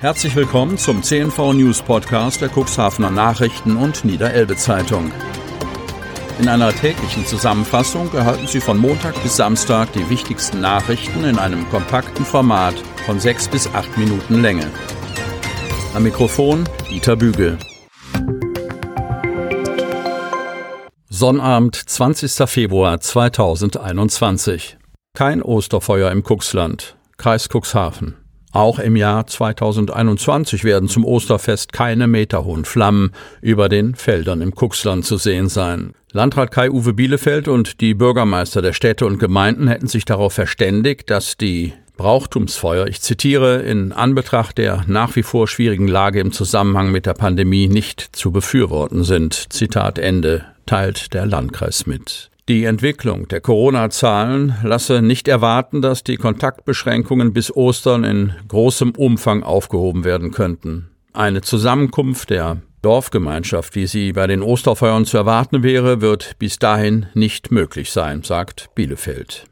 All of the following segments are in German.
Herzlich willkommen zum CNV News Podcast der Cuxhavener Nachrichten und Niederelbe Zeitung. In einer täglichen Zusammenfassung erhalten Sie von Montag bis Samstag die wichtigsten Nachrichten in einem kompakten Format von sechs bis acht Minuten Länge. Am Mikrofon Dieter Bügel. Sonnabend, 20. Februar 2021. Kein Osterfeuer im Cuxland. Kreis Cuxhaven. Auch im Jahr 2021 werden zum Osterfest keine meterhohen Flammen über den Feldern im Cuxland zu sehen sein. Landrat Kai-Uwe Bielefeld und die Bürgermeister der Städte und Gemeinden hätten sich darauf verständigt, dass die Brauchtumsfeuer, ich zitiere, in Anbetracht der nach wie vor schwierigen Lage im Zusammenhang mit der Pandemie nicht zu befürworten sind. Zitat Ende, teilt der Landkreis mit. Die Entwicklung der Corona-Zahlen lasse nicht erwarten, dass die Kontaktbeschränkungen bis Ostern in großem Umfang aufgehoben werden könnten. Eine Zusammenkunft der Dorfgemeinschaft, wie sie bei den Osterfeuern zu erwarten wäre, wird bis dahin nicht möglich sein, sagt Bielefeld.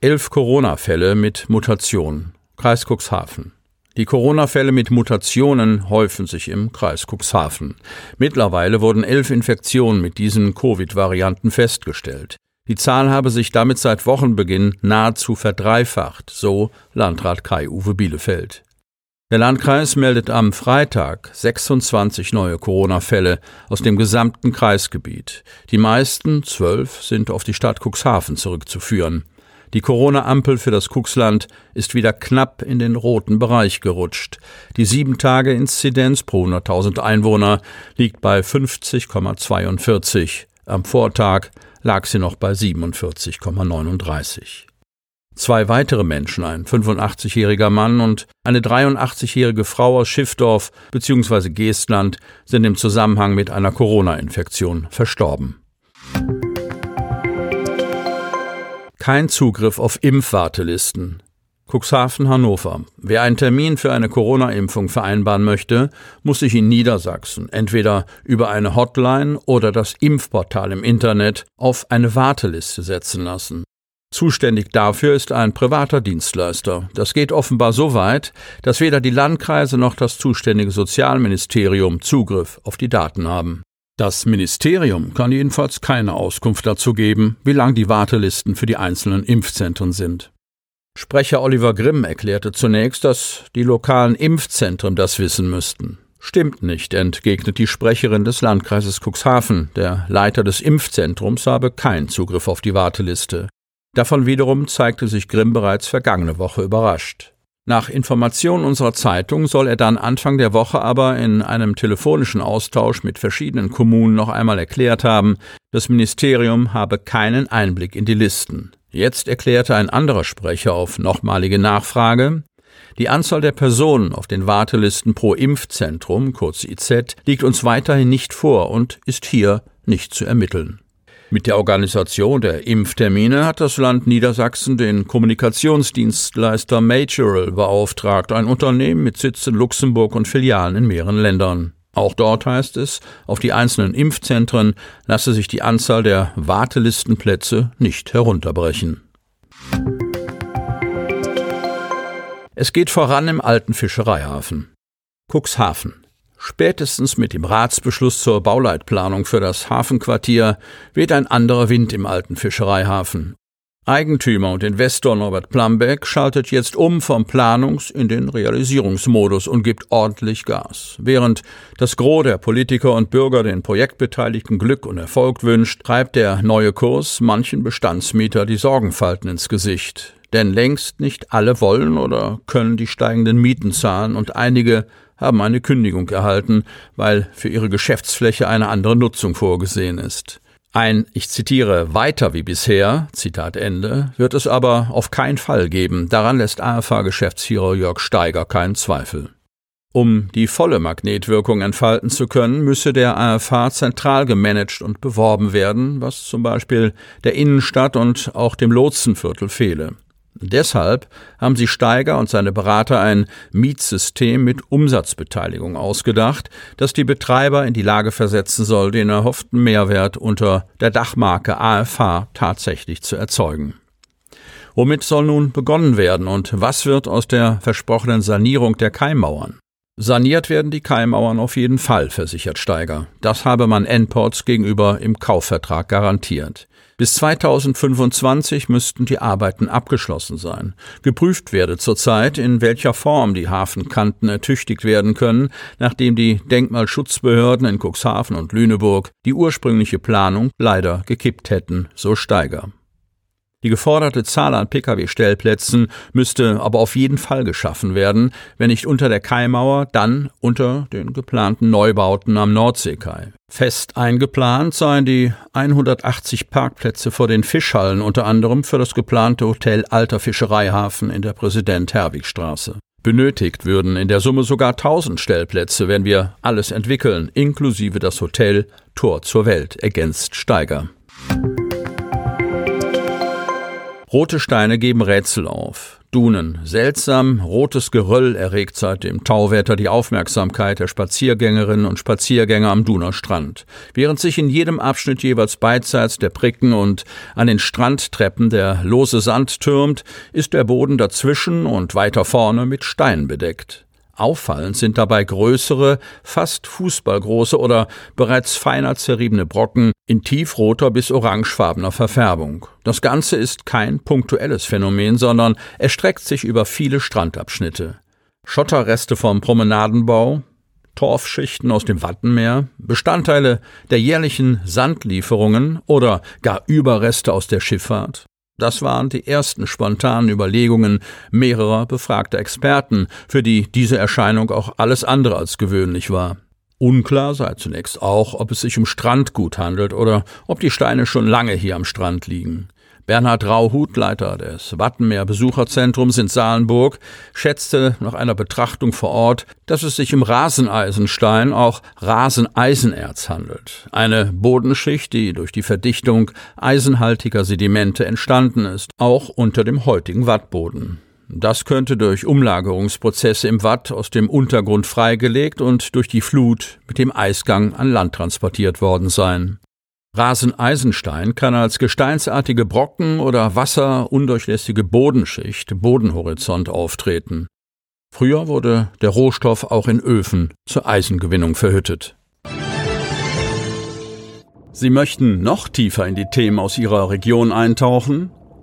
Elf Corona-Fälle mit Mutation. Kreis Cuxhaven. Die Corona-Fälle mit Mutationen häufen sich im Kreis Cuxhaven. Mittlerweile wurden elf Infektionen mit diesen Covid-Varianten festgestellt. Die Zahl habe sich damit seit Wochenbeginn nahezu verdreifacht, so Landrat Kai-Uwe Bielefeld. Der Landkreis meldet am Freitag 26 neue Corona-Fälle aus dem gesamten Kreisgebiet. Die meisten, zwölf, sind auf die Stadt Cuxhaven zurückzuführen. Die Corona-Ampel für das Kuxland ist wieder knapp in den roten Bereich gerutscht. Die 7-Tage-Inzidenz pro 100.000 Einwohner liegt bei 50,42. Am Vortag lag sie noch bei 47,39. Zwei weitere Menschen, ein 85-jähriger Mann und eine 83-jährige Frau aus Schiffdorf bzw. Geestland, sind im Zusammenhang mit einer Corona-Infektion verstorben. Kein Zugriff auf Impfwartelisten. Cuxhaven, Hannover. Wer einen Termin für eine Corona-Impfung vereinbaren möchte, muss sich in Niedersachsen entweder über eine Hotline oder das Impfportal im Internet auf eine Warteliste setzen lassen. Zuständig dafür ist ein privater Dienstleister. Das geht offenbar so weit, dass weder die Landkreise noch das zuständige Sozialministerium Zugriff auf die Daten haben. Das Ministerium kann jedenfalls keine Auskunft dazu geben, wie lang die Wartelisten für die einzelnen Impfzentren sind. Sprecher Oliver Grimm erklärte zunächst, dass die lokalen Impfzentren das wissen müssten. Stimmt nicht, entgegnet die Sprecherin des Landkreises Cuxhaven. Der Leiter des Impfzentrums habe keinen Zugriff auf die Warteliste. Davon wiederum zeigte sich Grimm bereits vergangene Woche überrascht. Nach Informationen unserer Zeitung soll er dann Anfang der Woche aber in einem telefonischen Austausch mit verschiedenen Kommunen noch einmal erklärt haben, das Ministerium habe keinen Einblick in die Listen. Jetzt erklärte ein anderer Sprecher auf nochmalige Nachfrage, die Anzahl der Personen auf den Wartelisten pro Impfzentrum, kurz IZ, liegt uns weiterhin nicht vor und ist hier nicht zu ermitteln. Mit der Organisation der Impftermine hat das Land Niedersachsen den Kommunikationsdienstleister Majoral beauftragt, ein Unternehmen mit Sitz in Luxemburg und Filialen in mehreren Ländern. Auch dort heißt es, auf die einzelnen Impfzentren lasse sich die Anzahl der Wartelistenplätze nicht herunterbrechen. Es geht voran im alten Fischereihafen. Cuxhaven. Spätestens mit dem Ratsbeschluss zur Bauleitplanung für das Hafenquartier weht ein anderer Wind im alten Fischereihafen. Eigentümer und Investor Norbert Plambeck schaltet jetzt um vom Planungs- in den Realisierungsmodus und gibt ordentlich Gas. Während das Gros der Politiker und Bürger den Projektbeteiligten Glück und Erfolg wünscht, treibt der neue Kurs manchen Bestandsmieter die Sorgenfalten ins Gesicht. Denn längst nicht alle wollen oder können die steigenden Mieten zahlen und einige haben eine Kündigung erhalten, weil für ihre Geschäftsfläche eine andere Nutzung vorgesehen ist. Ein, ich zitiere, weiter wie bisher, Zitat Ende, wird es aber auf keinen Fall geben. Daran lässt AFA-Geschäftsführer Jörg Steiger keinen Zweifel. Um die volle Magnetwirkung entfalten zu können, müsse der AFH zentral gemanagt und beworben werden, was zum Beispiel der Innenstadt und auch dem Lotsenviertel fehle. Deshalb haben sie Steiger und seine Berater ein Mietsystem mit Umsatzbeteiligung ausgedacht, das die Betreiber in die Lage versetzen soll, den erhofften Mehrwert unter der Dachmarke AFH tatsächlich zu erzeugen. Womit soll nun begonnen werden und was wird aus der versprochenen Sanierung der Keimmauern? Saniert werden die Keimmauern auf jeden Fall, versichert Steiger. Das habe man N-Ports gegenüber im Kaufvertrag garantiert. Bis 2025 müssten die Arbeiten abgeschlossen sein. Geprüft werde zurzeit, in welcher Form die Hafenkanten ertüchtigt werden können, nachdem die Denkmalschutzbehörden in Cuxhaven und Lüneburg die ursprüngliche Planung leider gekippt hätten, so Steiger. Die geforderte Zahl an Pkw-Stellplätzen müsste aber auf jeden Fall geschaffen werden, wenn nicht unter der Kaimauer, dann unter den geplanten Neubauten am Nordseekai. Fest eingeplant seien die 180 Parkplätze vor den Fischhallen, unter anderem für das geplante Hotel Alter Fischereihafen in der Präsident-Herwig-Straße. Benötigt würden in der Summe sogar 1000 Stellplätze, wenn wir alles entwickeln, inklusive das Hotel Tor zur Welt, ergänzt Steiger. Rote Steine geben Rätsel auf. Dunen. Seltsam rotes Geröll erregt seit dem Tauwetter die Aufmerksamkeit der Spaziergängerinnen und Spaziergänger am Duner Strand. Während sich in jedem Abschnitt jeweils beidseits der Pricken und an den Strandtreppen der lose Sand türmt, ist der Boden dazwischen und weiter vorne mit Steinen bedeckt. Auffallend sind dabei größere, fast fußballgroße oder bereits feiner zerriebene Brocken in tiefroter bis orangefarbener Verfärbung. Das Ganze ist kein punktuelles Phänomen, sondern erstreckt sich über viele Strandabschnitte. Schotterreste vom Promenadenbau, Torfschichten aus dem Wattenmeer, Bestandteile der jährlichen Sandlieferungen oder gar Überreste aus der Schifffahrt. Das waren die ersten spontanen Überlegungen mehrerer befragter Experten, für die diese Erscheinung auch alles andere als gewöhnlich war. Unklar sei zunächst auch, ob es sich um Strandgut handelt oder ob die Steine schon lange hier am Strand liegen. Bernhard Rauhut, Leiter des Wattenmeer Besucherzentrums in Salenburg, schätzte nach einer Betrachtung vor Ort, dass es sich im Raseneisenstein, auch Raseneisenerz handelt. Eine Bodenschicht, die durch die Verdichtung eisenhaltiger Sedimente entstanden ist, auch unter dem heutigen Wattboden. Das könnte durch Umlagerungsprozesse im Watt aus dem Untergrund freigelegt und durch die Flut mit dem Eisgang an Land transportiert worden sein. Raseneisenstein kann als gesteinsartige Brocken oder wasserundurchlässige Bodenschicht, Bodenhorizont auftreten. Früher wurde der Rohstoff auch in Öfen zur Eisengewinnung verhüttet. Sie möchten noch tiefer in die Themen aus Ihrer Region eintauchen?